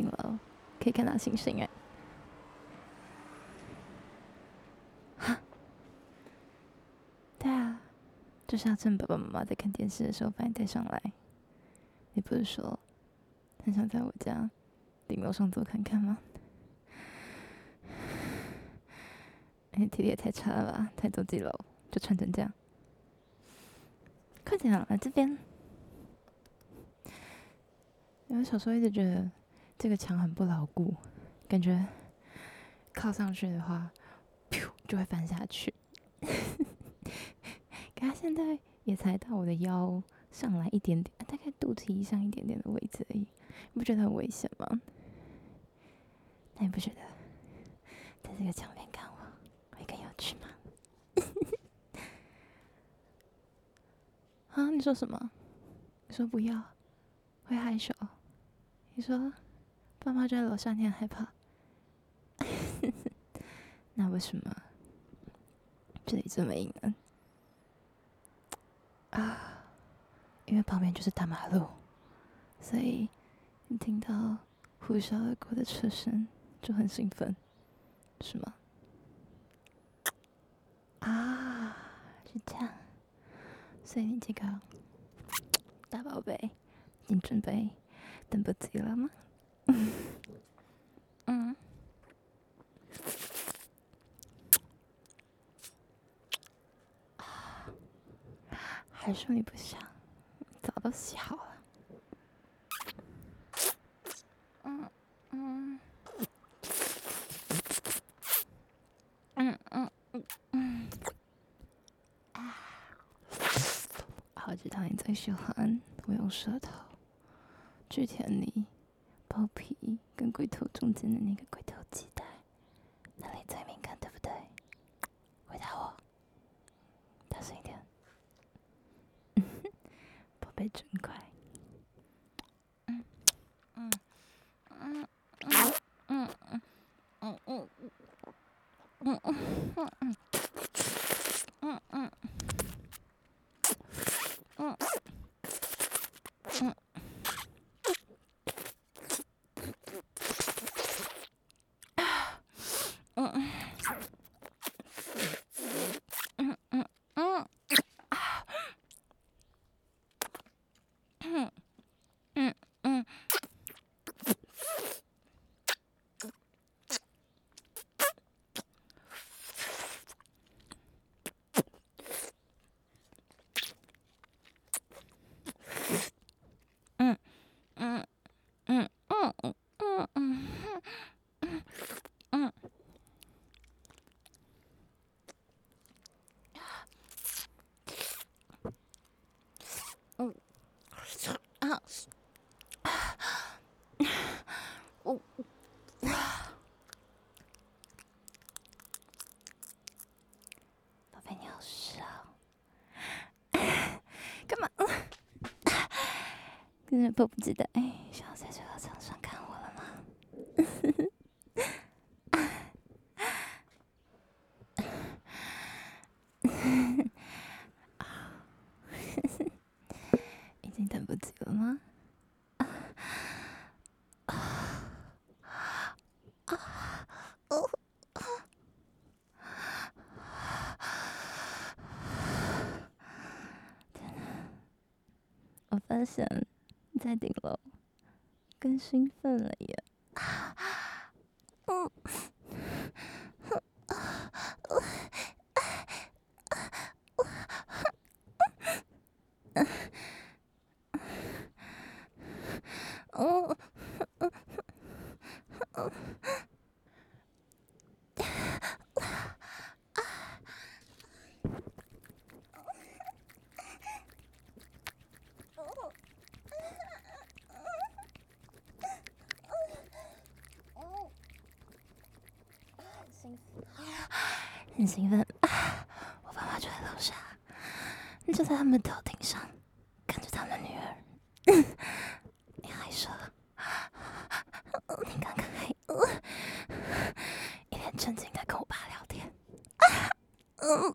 顶楼可以看到星星哎。对啊，就是要趁爸爸妈妈在看电视的时候把你带上来。你不是说很想在我家顶楼上坐看看吗？哎，体力也太差了吧，才走几楼就穿成这样。快点啊来这边。因为小时候一直觉得这个墙很不牢固，感觉靠上去的话，噗就会翻下去。可他现在也才到我的腰上来一点点，大概肚脐以上一点点的位置而已，你不觉得很危险吗？那你不觉得在这个墙边看我会更有趣吗？啊，你说什么？你说不要，会害羞。你说，爸妈在楼上，你很害怕？那为什么这里这么阴呢？啊，因为旁边就是大马路，所以你听到呼啸而过的车声就很兴奋，是吗？啊，是这样，所以你这个大宝贝，你准备。等不及了吗？嗯，嗯还说你不想？早都洗好了。嗯嗯嗯嗯嗯嗯啊！我知道你最喜欢我用舌头。去舔你包皮跟龟头中间的那个龟头系带，嗯。嗯。嗯。啊！我宝贝你好帅，干嘛？真是迫不及待，哎，先要再说。了吗？我发现。在顶楼，更兴奋了耶！嗯，很兴奋啊，我爸妈就在楼下，就在他们头顶上看着他们女儿。你还说，你刚刚还一脸正经的跟我爸聊天。嗯，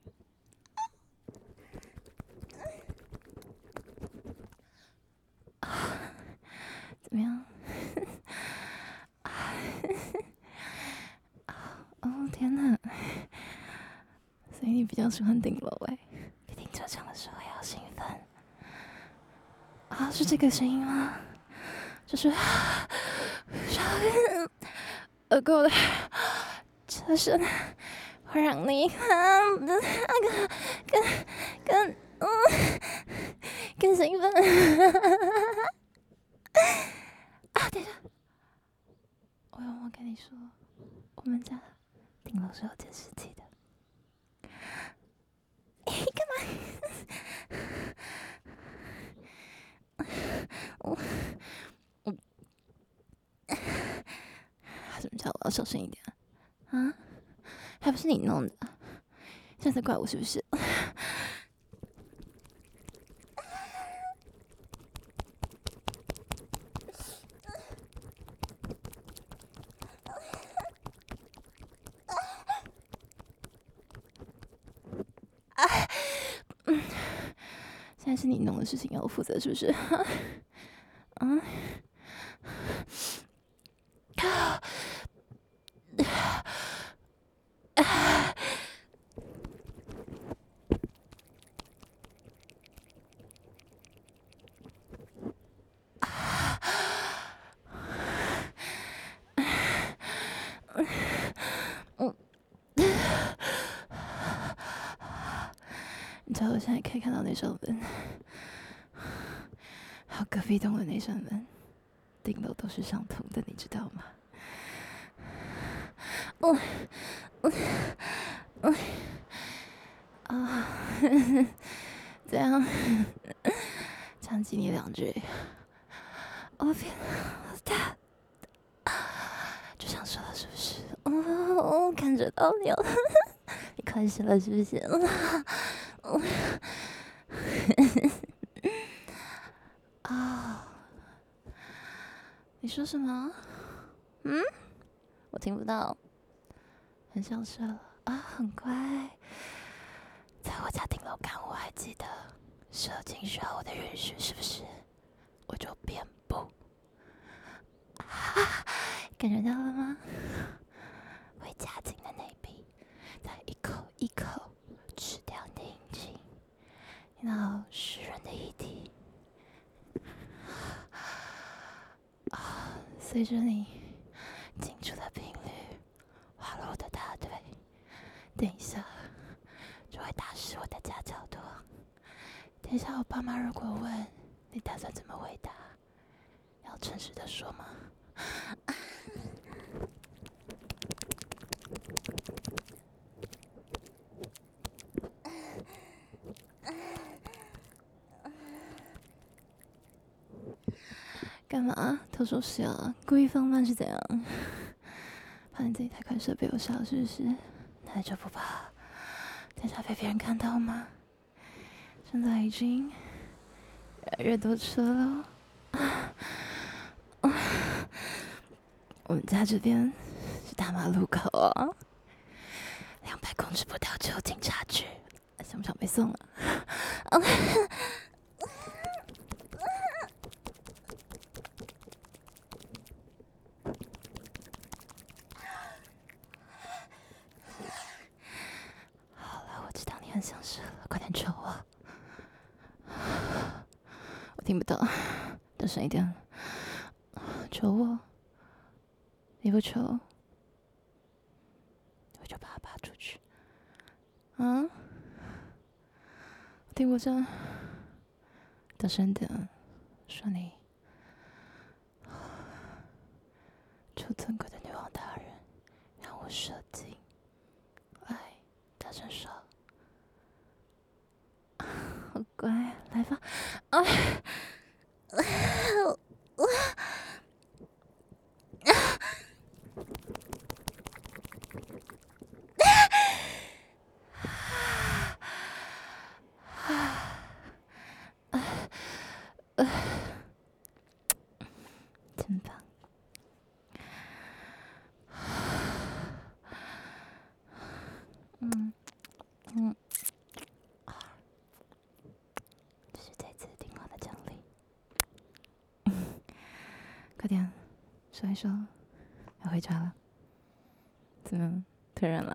怎么样？比较喜欢顶楼哎，比停车场的时候要兴奋。啊，是这个声音吗？就是超远而过的车声，会让你更更更嗯更兴奋。啊，等一下，我有没有跟你说，我们家顶楼是有监视器的。哎干嘛？我我，怎么叫我要小声一点啊？还不是你弄的，现在怪我是不是？但是你弄的事情要我负责，是不是？啊？你知道我现在可以看到那扇门，还有隔壁栋的那扇门，顶楼都是相同的，你知道吗？我，我，我，啊，这样，讲起你两句，我变大，就想说了是不是？哦，我感觉到你了，你开始了是不是？啊！你说什么？嗯？我听不到。很想睡了啊！很乖，在我家顶楼看，我还记得射精需要我的允许，是不是？我就变不。啊！感觉到了吗？会夹紧的内壁，再一口一口吃掉你的。然后湿润的液体啊，随着你进出的频率滑落我的大腿，等一下就会打湿我的夹脚拖。等一下我爸妈如果问你打算怎么回答，要诚实的说吗？干嘛偷收拾啊？故意放慢是怎样？怕你自己太快射被我杀了是不是？那就不怕，等下被别人看到吗？现在已经越来越多车了。我们家这边是大马路口啊，两百公尺不到就有警察局，想不想被送了？很想射了，快点求我！我听不到，大声一点！求我！你不求，我就把它拔出去。啊？我听不见，大声点！说你，求尊贵的女王大人，让我射精！哎，大声说！好乖，来吧！啊，我我啊啊啊啊！真棒！嗯嗯。快点，说一说，要回家了。怎么突然了？